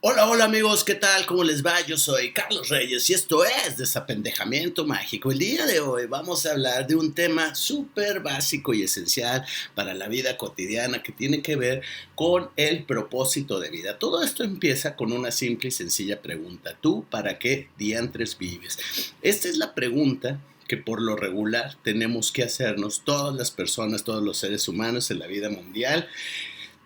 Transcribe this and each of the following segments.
Hola, hola amigos, ¿qué tal? ¿Cómo les va? Yo soy Carlos Reyes y esto es Desapendejamiento Mágico. El día de hoy vamos a hablar de un tema súper básico y esencial para la vida cotidiana que tiene que ver con el propósito de vida. Todo esto empieza con una simple y sencilla pregunta. ¿Tú para qué diantres vives? Esta es la pregunta que por lo regular tenemos que hacernos todas las personas, todos los seres humanos en la vida mundial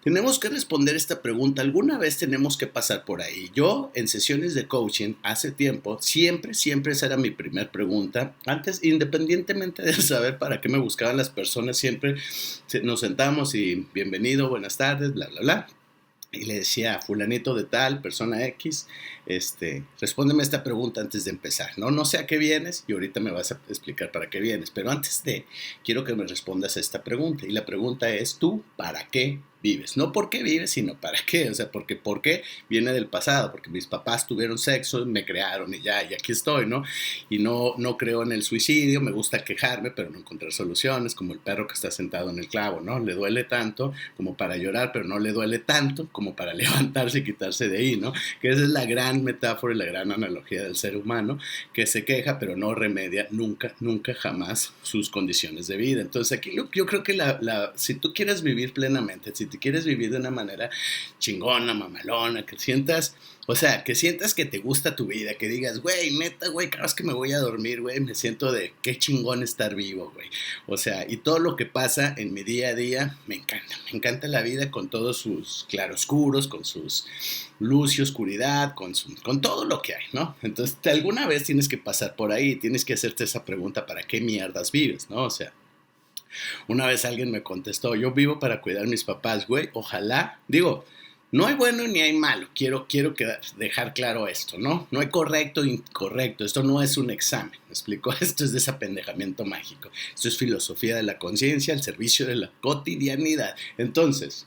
tenemos que responder esta pregunta. Alguna vez tenemos que pasar por ahí. Yo en sesiones de coaching hace tiempo, siempre, siempre esa era mi primera pregunta. Antes, independientemente de saber para qué me buscaban las personas, siempre nos sentamos y bienvenido, buenas tardes, bla, bla, bla y le decía, fulanito de tal, persona X, este, respóndeme esta pregunta antes de empezar, ¿no? No sé a qué vienes y ahorita me vas a explicar para qué vienes, pero antes de, quiero que me respondas esta pregunta. Y la pregunta es, ¿tú para qué vives. No por qué vives, sino para qué. O sea, porque por qué viene del pasado, porque mis papás tuvieron sexo, me crearon y ya, y aquí estoy, ¿no? Y no, no creo en el suicidio, me gusta quejarme, pero no encontrar soluciones, como el perro que está sentado en el clavo, ¿no? Le duele tanto como para llorar, pero no le duele tanto como para levantarse y quitarse de ahí, ¿no? Que esa es la gran metáfora y la gran analogía del ser humano, que se queja, pero no remedia nunca, nunca, jamás sus condiciones de vida. Entonces aquí yo creo que la, la, si tú quieres vivir plenamente, si te quieres vivir de una manera chingona, mamalona, que sientas, o sea, que sientas que te gusta tu vida, que digas, güey, neta, güey, cada vez que me voy a dormir, güey, me siento de qué chingón estar vivo, güey. O sea, y todo lo que pasa en mi día a día, me encanta, me encanta la vida con todos sus claroscuros, con sus luz y oscuridad, con, con todo lo que hay, ¿no? Entonces, alguna vez tienes que pasar por ahí, tienes que hacerte esa pregunta, ¿para qué mierdas vives, no? O sea, una vez alguien me contestó, yo vivo para cuidar a mis papás, güey, ojalá, digo, no hay bueno ni hay malo, quiero, quiero dejar claro esto, ¿no? No hay correcto e incorrecto, esto no es un examen, ¿me explico? Esto es desapendejamiento mágico, esto es filosofía de la conciencia al servicio de la cotidianidad. Entonces,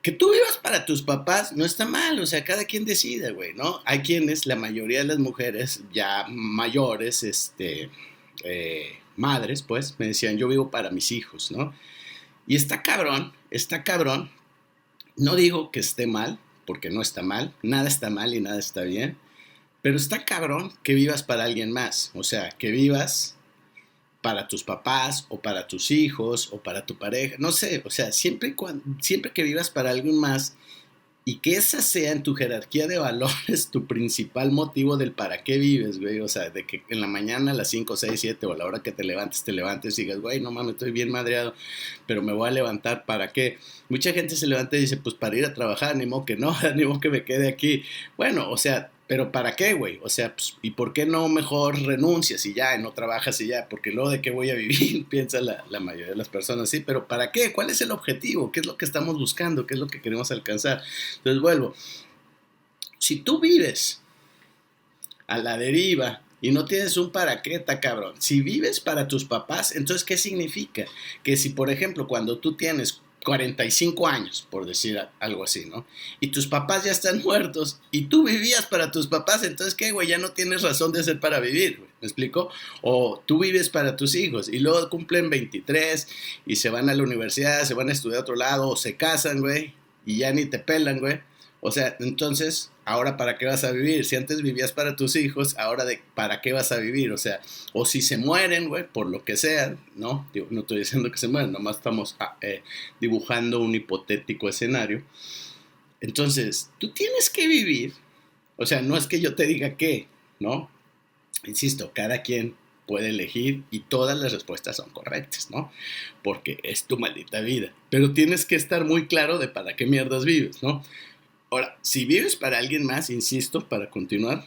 que tú vivas para tus papás no está mal, o sea, cada quien decide, güey, ¿no? Hay quienes, la mayoría de las mujeres ya mayores, este, eh, madres, pues, me decían, yo vivo para mis hijos, ¿no? Y está cabrón, está cabrón. No digo que esté mal, porque no está mal, nada está mal y nada está bien, pero está cabrón que vivas para alguien más, o sea, que vivas para tus papás o para tus hijos o para tu pareja, no sé, o sea, siempre, siempre que vivas para alguien más y que esa sea en tu jerarquía de valores tu principal motivo del para qué vives, güey. O sea, de que en la mañana a las 5, 6, 7 o a la hora que te levantes, te levantes y digas, güey, no mames, estoy bien madreado, pero me voy a levantar para qué. Mucha gente se levanta y dice, pues para ir a trabajar, ni modo que no, ni modo que me quede aquí. Bueno, o sea, pero ¿para qué, güey? O sea, pues, ¿y por qué no mejor renuncias y ya, y no trabajas y ya? Porque luego de qué voy a vivir, piensa la, mayoría de las personas, sí, pero ¿para qué? ¿Cuál es el objetivo? ¿Qué es lo que estamos buscando? ¿Qué es lo que queremos alcanzar? Entonces vuelvo, si tú vives a la deriva y no tienes un para cabrón, si vives para tus papás, entonces ¿qué significa? Que si, por ejemplo, cuando tú tienes 45 años, por decir algo así, ¿no? Y tus papás ya están muertos y tú vivías para tus papás, entonces, ¿qué, güey? Ya no tienes razón de ser para vivir, güey. ¿Me explico? O tú vives para tus hijos y luego cumplen 23 y se van a la universidad, se van a estudiar a otro lado o se casan, güey, y ya ni te pelan, güey. O sea, entonces, ahora para qué vas a vivir? Si antes vivías para tus hijos, ahora de para qué vas a vivir? O sea, o si se mueren, güey, por lo que sea, ¿no? no estoy diciendo que se mueren, nomás estamos ah, eh, dibujando un hipotético escenario. Entonces, tú tienes que vivir, o sea, no es que yo te diga qué, ¿no? Insisto, cada quien puede elegir y todas las respuestas son correctas, ¿no? Porque es tu maldita vida. Pero tienes que estar muy claro de para qué mierdas vives, ¿no? Ahora, si vives para alguien más, insisto, para continuar,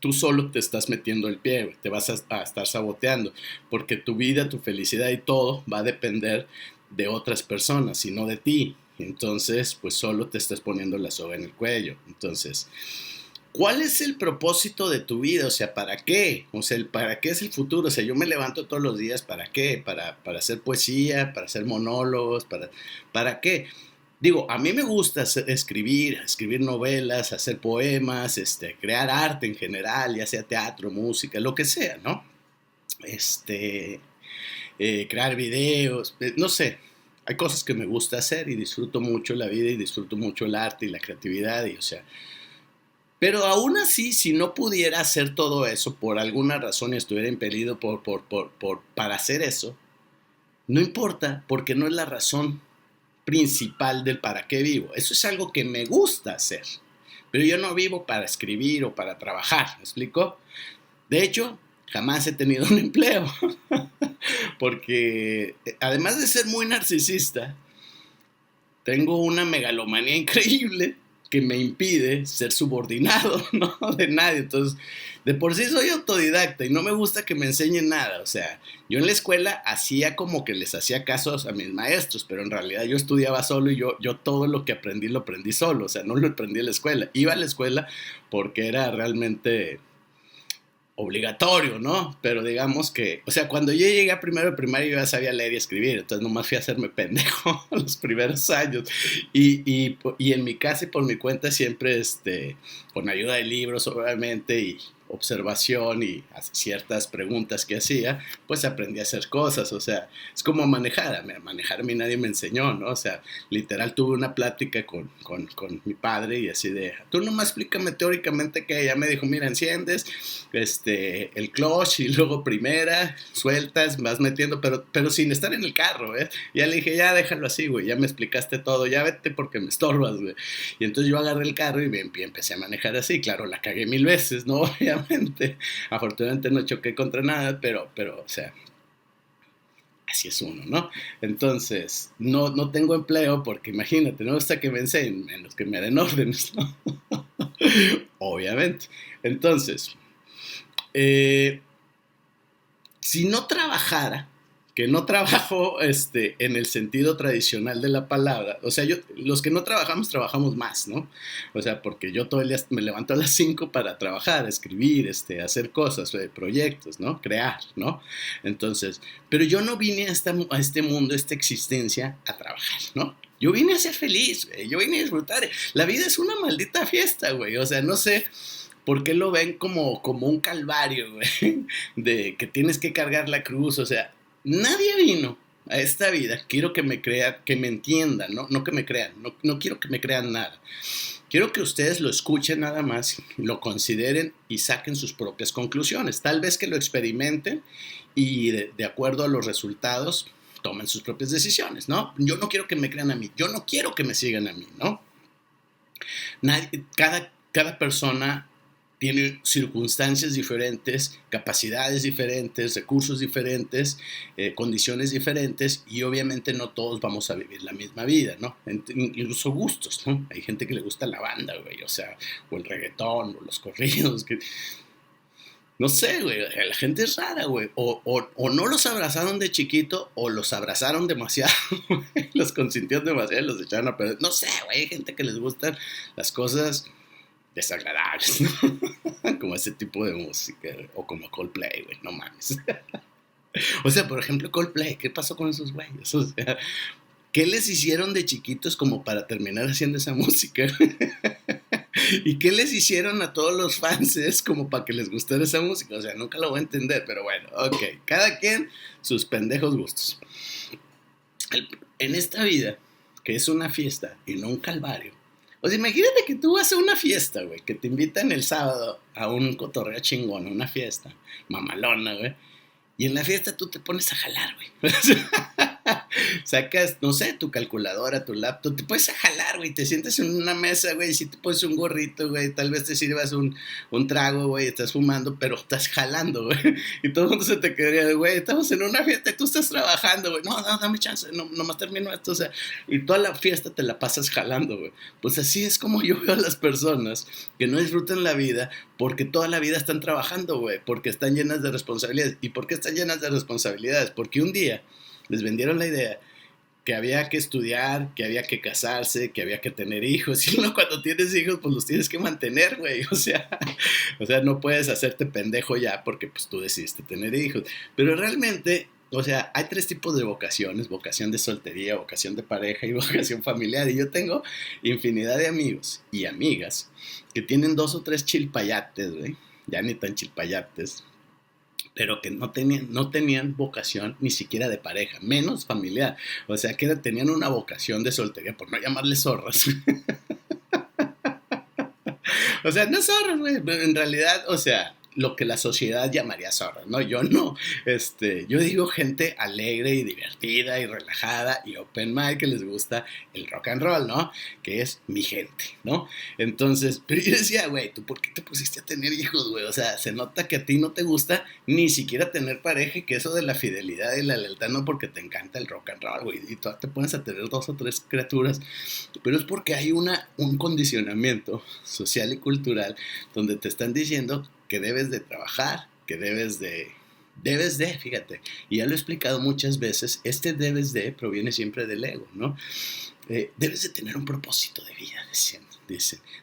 tú solo te estás metiendo el pie, te vas a, estar saboteando, porque tu vida, tu felicidad y todo va a depender de otras personas y no de ti. Entonces, pues solo te estás poniendo la soga en el cuello. Entonces, ¿cuál es el propósito de tu vida? O sea, ¿para qué? O sea, ¿para qué es el futuro? O sea, yo me levanto todos los días, ¿para qué? Para, para hacer poesía, para hacer monólogos, para, ¿para qué? Digo, a mí me gusta escribir, escribir novelas, hacer poemas, este, crear arte en general, ya sea teatro, música, lo que sea, ¿no? Este, eh, crear videos, eh, no sé. hay cosas que me gusta hacer y disfruto mucho la vida y disfruto mucho el arte y la creatividad y o sea, pero aún así, si no pudiera hacer todo eso por alguna razón y estuviera impedido por, por, por, por, para hacer eso, no importa, porque no es la razón principal del para qué vivo. Eso es algo que me gusta hacer. Pero yo no vivo para escribir o para trabajar, ¿me explico? De hecho, jamás he tenido un empleo. porque además de ser muy narcisista, tengo una megalomanía increíble que me impide ser subordinado, ¿no? De nadie. Entonces, de por sí soy autodidacta y no me gusta que me enseñen nada. O sea, yo en la escuela hacía como que les hacía casos a mis maestros, pero en realidad yo estudiaba solo y yo, yo todo lo que aprendí lo aprendí solo. O sea, no lo aprendí en la escuela. Iba a la escuela porque era realmente obligatorio, ¿no? Pero digamos que, o sea, cuando yo llegué a primero de primaria yo ya sabía leer y escribir, entonces nomás fui a hacerme pendejo los primeros años. Y, y, y, en mi casa y por mi cuenta siempre, este, con ayuda de libros, obviamente, y, observación y ciertas preguntas que hacía, pues aprendí a hacer cosas, o sea, es como manejar, a mí nadie me enseñó, ¿no? O sea, literal tuve una plática con, con, con mi padre y así de, tú nomás explícame teóricamente que ella me dijo, mira, enciendes este, el clutch y luego primera, sueltas, vas metiendo, pero, pero sin estar en el carro, ¿eh? Ya le dije, ya déjalo así, güey, ya me explicaste todo, ya vete porque me estorbas, güey. Y entonces yo agarré el carro y empecé a manejar así, claro, la cagué mil veces, ¿no? Afortunadamente no choqué contra nada, pero, pero, o sea, así es uno, ¿no? Entonces, no, no tengo empleo porque imagínate, no gusta que me enseñen, menos que me den órdenes, ¿no? Obviamente. Entonces, eh, si no trabajara, que no trabajo este, en el sentido tradicional de la palabra. O sea, yo, los que no trabajamos, trabajamos más, ¿no? O sea, porque yo todo el día me levanto a las 5 para trabajar, escribir, este, hacer cosas, eh, proyectos, ¿no? Crear, ¿no? Entonces, pero yo no vine a, este mundo, a esta existencia, a trabajar, ¿no? Yo vine a ser feliz, güey. Yo vine a disfrutar. La vida es una maldita fiesta, güey. O sea, no sé. ¿Por qué lo ven como, como un calvario, güey? De que tienes que cargar la cruz. O sea, Nadie vino a esta vida, quiero que me crean, que me entiendan, no, no que me crean, no, no, quiero que me crean nada. Quiero que ustedes lo escuchen nada más, lo consideren y saquen sus propias conclusiones. Tal vez que lo experimenten y de, acuerdo a los resultados tomen sus propias decisiones, ¿no? Yo no quiero que me crean a mí, yo no quiero que me sigan a mí, ¿no? Cada, cada persona tiene circunstancias diferentes, capacidades diferentes, recursos diferentes, eh, condiciones diferentes y obviamente no todos vamos a vivir la misma vida, ¿no? Incluso gustos, ¿no? Hay gente que le gusta la banda, güey, o sea, o el reggaetón, o los corridos, que... No sé, güey, la gente es rara, güey. O, o, no los abrazaron de chiquito o los abrazaron demasiado, los consintieron demasiado, los echaron a perder. No sé, güey, hay gente que les gustan las cosas desagradables, ¿no? como ese tipo de música, o como Coldplay, güey, no mames. o sea, por ejemplo, Coldplay, ¿qué pasó con esos güeyes? O sea, ¿qué les hicieron de chiquitos como para terminar haciendo esa música? ¿Y qué les hicieron a todos los fans como para que les gustara esa música? O sea, nunca lo voy a entender, pero bueno, ok, cada quien sus pendejos gustos. en esta vida, que es una fiesta y no un calvario, o sea, imagínate que tú vas a una fiesta, güey, que te invitan el sábado a un cotorreo chingón, a una fiesta mamalona, güey. Y en la fiesta tú te pones a jalar, güey. Sacas, no sé, tu calculadora, tu laptop, te puedes jalar, güey. Te sientes en una mesa, güey, si te pones un gorrito, güey. Tal vez te sirvas un, un trago, güey, estás fumando, pero estás jalando, güey. Y todo el mundo se te quedaría, güey, estamos en una fiesta y tú estás trabajando, güey. No, no, dame chance, no, nomás termino esto, o sea. Y toda la fiesta te la pasas jalando, güey. Pues así es como yo veo a las personas que no disfrutan la vida porque toda la vida están trabajando, güey. Porque están llenas de responsabilidades. ¿Y por qué están llenas de responsabilidades? Porque un día les vendieron la idea que había que estudiar, que había que casarse, que había que tener hijos. Y cuando tienes hijos, pues los tienes que mantener, güey. O sea, o sea, no puedes hacerte pendejo ya porque pues tú decidiste tener hijos. Pero realmente, o sea, hay tres tipos de vocaciones. Vocación de soltería, vocación de pareja y vocación familiar. Y yo tengo infinidad de amigos y amigas que tienen dos o tres chilpayates, güey. Ya ni tan chilpayates pero que no tenían, no tenían vocación ni siquiera de pareja, menos familiar. O sea, que tenían una vocación de soltería, por no llamarle zorras. o sea, no zorras, güey, en realidad, o sea, lo que la sociedad llamaría zorra, ¿no? Yo no, este, yo digo gente alegre y divertida y relajada y open mind que les gusta el rock and roll, ¿no? Que es mi gente, ¿no? Entonces, pero yo decía, güey, ¿tú por qué te pusiste a tener hijos, güey? O sea, se nota que a ti no te gusta ni siquiera tener pareja que eso de la fidelidad y la lealtad no porque te encanta el rock and roll, güey, y tú te pones a tener dos o tres criaturas, pero es porque hay una, un condicionamiento social y cultural donde te están diciendo que debes de trabajar, que debes de... Debes de, fíjate, y ya lo he explicado muchas veces, este debes de proviene siempre del ego, ¿no? Eh, debes de tener un propósito de vida, dicen.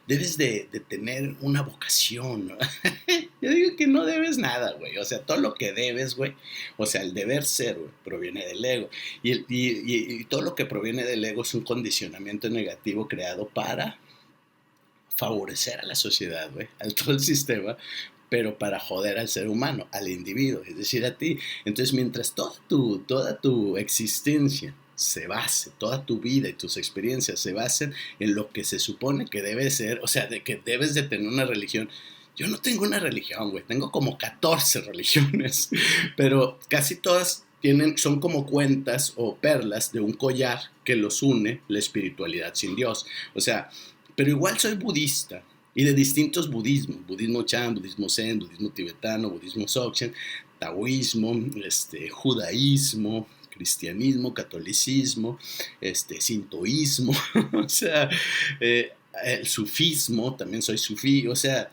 Debes de, tener una vocación. Yo digo que no debes nada, güey. O sea, todo lo que debes, güey. O sea, el deber ser, güey, proviene del ego. Y, y todo lo que proviene del ego es un condicionamiento negativo creado para favorecer a la sociedad, güey, al todo el sistema, pero para joder al ser humano, al individuo, es decir, a ti. Entonces, mientras toda tu, toda tu existencia se base, toda tu vida y tus experiencias se basen en lo que se supone que debe ser, o sea, de que debes de tener una religión. Yo no tengo una religión, güey, tengo como 14 religiones, pero casi todas tienen, son como cuentas o perlas de un collar que los une la espiritualidad sin Dios. O sea, pero igual soy budista, y de distintos budismos, budismo chan, budismo zen, budismo tibetano, budismo dzogchen, taoísmo, este, judaísmo, cristianismo, catolicismo, este, sintoísmo, o sea, eh, el sufismo, también soy sufí, o sea,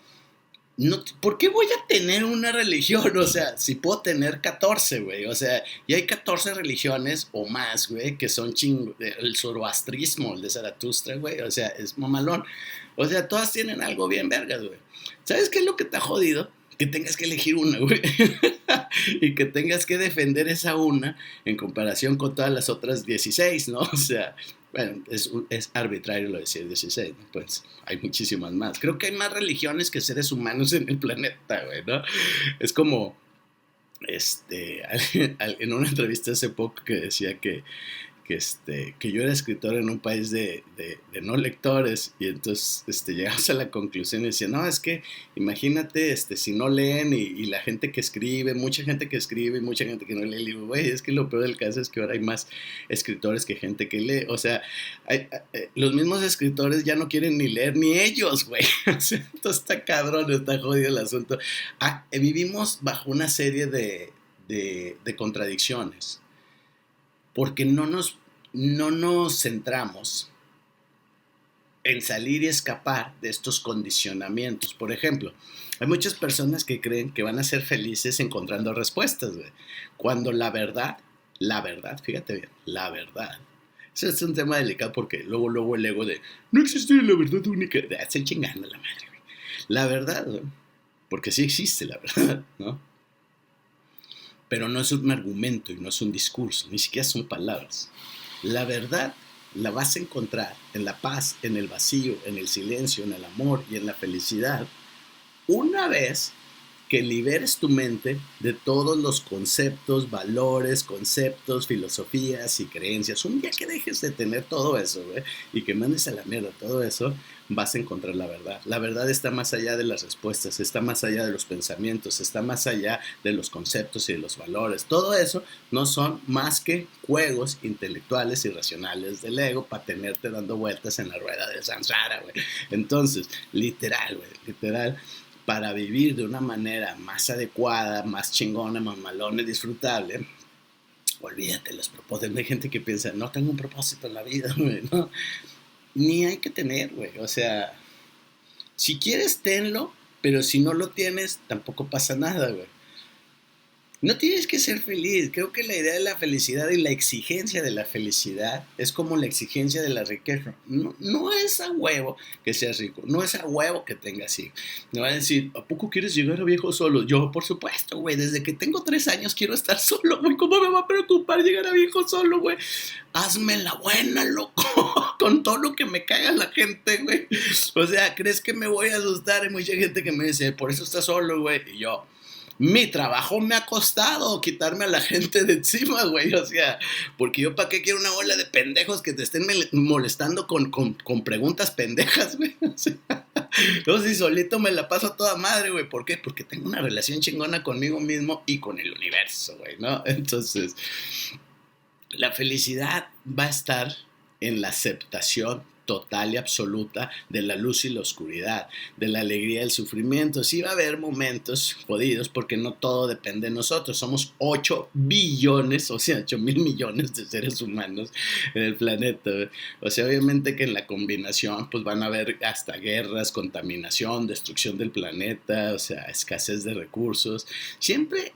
no, ¿por qué voy a tener una religión? O sea, si puedo tener 14, güey. O sea, y hay 14 religiones o más, güey, que son ching... El zoroastrismo, el de Zaratustra, güey. O sea, es mamalón. O sea, todas tienen algo bien vergas, güey. ¿Sabes qué es lo que ha jodido? Que tengas que elegir una, güey. y que tengas que defender esa una en comparación con todas las otras 16, ¿no? O sea, bueno, es, arbitrario lo de decir 16, pues hay muchísimas más. Creo que hay más religiones que seres humanos en el planeta, güey, ¿no? Es como, este, en una entrevista hace poco que decía que que, este, que yo era escritor en un país de, de, no lectores y entonces este, llegamos a la conclusión y decía, no, es que imagínate este, si no leen y, la gente que escribe, mucha gente que escribe y mucha gente que no lee, y digo, güey, es que lo peor del caso es que ahora hay más escritores que gente que lee, o sea, hay, los mismos escritores ya no quieren ni leer ni ellos, güey, o entonces está cabrón, está jodido el asunto. Ah, vivimos bajo una serie de, de contradicciones porque no nos, no nos centramos en salir y escapar de estos condicionamientos. Por ejemplo, hay muchas personas que creen que van a ser felices encontrando respuestas. Cuando la verdad, la verdad, fíjate bien, la verdad. Ese es un tema delicado porque luego, luego el ego de no existe la verdad única. Estoy chingando la madre, güey. La verdad. Porque sí existe la verdad, ¿no? Pero no es un argumento y no es un discurso, ni siquiera son palabras. La verdad la vas a encontrar en la paz, en el vacío, en el silencio, en el amor y en la felicidad, una vez que liberes tu mente de todos los conceptos, valores, conceptos, filosofías y creencias. Un día que dejes de tener todo eso, güey, y que mandes a la mierda todo eso, vas a encontrar la verdad. La verdad está más allá de las respuestas, está más allá de los pensamientos, está más allá de los conceptos y de los valores. Todo eso no son más que juegos intelectuales y racionales del ego para tenerte dando vueltas en la rueda del samsara, güey. Entonces, literal, güey, literal para vivir de una manera más adecuada, más chingona, más malona y disfrutable, olvídate los propósitos. Hay gente que piensa, no tengo un propósito en la vida, güey, ¿no? Ni hay que tener, güey. O sea, si quieres, tenlo, pero si no lo tienes, tampoco pasa nada, güey. No tienes que ser feliz. Creo que la idea de la felicidad y la exigencia de la felicidad es como la exigencia de la riqueza. No, es a huevo que seas rico, no es a huevo que tengas hijos. Me van a decir, ¿a poco quieres llegar a viejo solo? Yo, por supuesto, güey, desde que tengo tres años quiero estar solo, güey. ¿Cómo me va a preocupar llegar a viejo solo, güey? Hazme la buena, loco, con todo lo que me caga la gente, güey. O sea, ¿crees que me voy a asustar? Hay mucha gente que me dice, por eso estás solo, güey. Y yo mi trabajo me ha costado quitarme a la gente de encima, güey. O sea, porque yo para qué quiero una bola de pendejos que te estén molestando con, preguntas pendejas, güey. O sea, entonces, solito me la paso toda madre, güey. ¿Por qué? Porque tengo una relación chingona conmigo mismo y con el universo, güey, ¿no? Entonces, la felicidad va a estar en la aceptación total y absoluta de la luz y la oscuridad, de la alegría y el sufrimiento. Sí va a haber momentos jodidos porque no todo depende de nosotros. Somos 8 billones, o sea, 8 mil millones de seres humanos en el planeta. O sea, obviamente que en la combinación pues van a haber hasta guerras, contaminación, destrucción del planeta, o sea, escasez de recursos. Siempre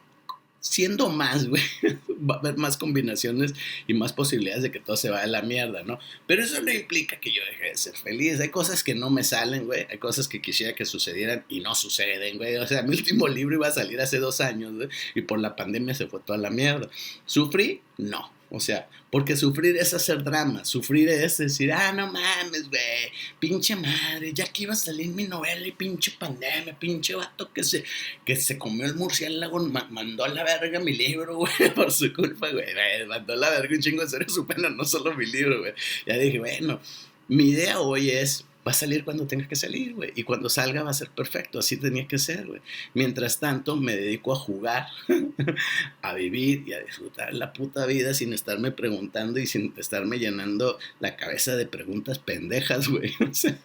siendo más, güey, va a haber más combinaciones y más posibilidades de que todo se vaya a la mierda, ¿no? Pero eso no implica que yo deje de ser feliz. Hay cosas que no me salen, güey. Hay cosas que quisiera que sucedieran y no suceden, güey. O sea, mi último libro iba a salir hace dos años, y por la pandemia se fue toda la mierda. ¿Sufrí? No. O sea, porque sufrir es hacer drama, sufrir es decir, ah, no mames, güey, pinche madre, ya que iba a salir mi novela y pinche pandemia, pinche vato que se, que se comió el murciélago, mandó a la verga mi libro, güey, por su culpa, güey, mandó a la verga un chingo de serio su no solo mi libro, güey. Ya dije, bueno, mi idea hoy es va a salir cuando tenga que salir, güey. Y cuando salga va a ser perfecto, así tenía que ser, güey. Mientras tanto, me dedico a jugar, a vivir y a disfrutar la puta vida sin estarme preguntando y sin estarme llenando la cabeza de preguntas pendejas, güey. O sea,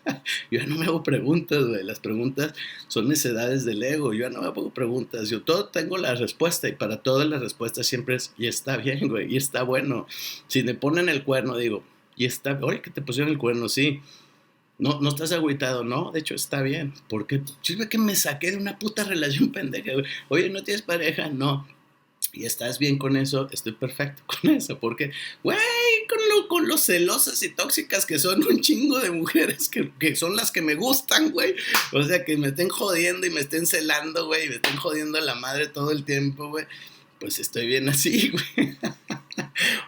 yo no me hago preguntas, güey. Las preguntas son necedades del ego. Yo no me hago preguntas. Yo todo tengo la respuesta y para todas las respuestas siempre es, y está bien, güey, y está bueno. Si me ponen el cuerno, digo, y está, oye, que te pusieron el cuerno, sí no, no estás agüitado, no, de hecho está bien, porque sirve que me saqué de una puta relación pendeja, Oye, ¿no tienes pareja? No. Y estás bien con eso, estoy perfecto con eso, porque, güey, con lo, con lo celosas y tóxicas que son un chingo de mujeres que, que son las que me gustan, güey. O sea, que me estén jodiendo y me estén celando, güey, y me estén jodiendo a la madre todo el tiempo, güey. Pues estoy bien así, güey.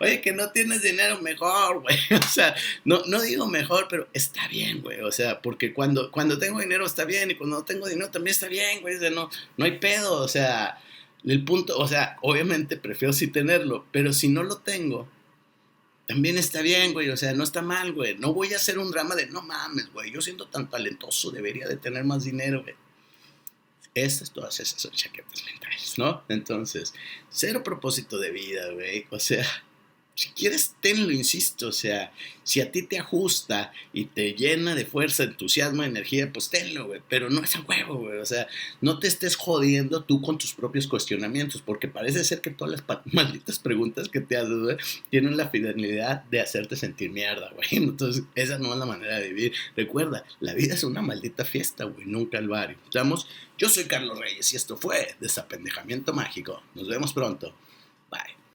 Oye, que no tienes dinero, mejor, güey. O sea, no, no digo mejor, pero está bien, güey. O sea, porque cuando, cuando tengo dinero está bien y cuando no tengo dinero también está bien, güey. O sea, no, no hay pedo. O sea, el punto, o sea, obviamente prefiero sí tenerlo, pero si no lo tengo, también está bien, güey. O sea, no está mal, güey. No voy a hacer un drama de, no mames, güey. Yo siento tan talentoso, debería de tener más dinero, güey. Estas, todas esas son chaquetas mentales, ¿no? Entonces, cero propósito de vida, güey. O sea, si quieres, tenlo, insisto, o sea, si a ti te ajusta y te llena de fuerza, entusiasmo, energía, pues tenlo, güey, pero no es a huevo, güey, o sea, no te estés jodiendo tú con tus propios cuestionamientos, porque parece ser que todas las malditas preguntas que te haces, güey, tienen la finalidad de hacerte sentir mierda, güey, entonces esa no es la manera de vivir. Recuerda, la vida es una maldita fiesta, güey, nunca al barrio. Estamos, yo soy Carlos Reyes y esto fue Desapendejamiento Mágico. Nos vemos pronto.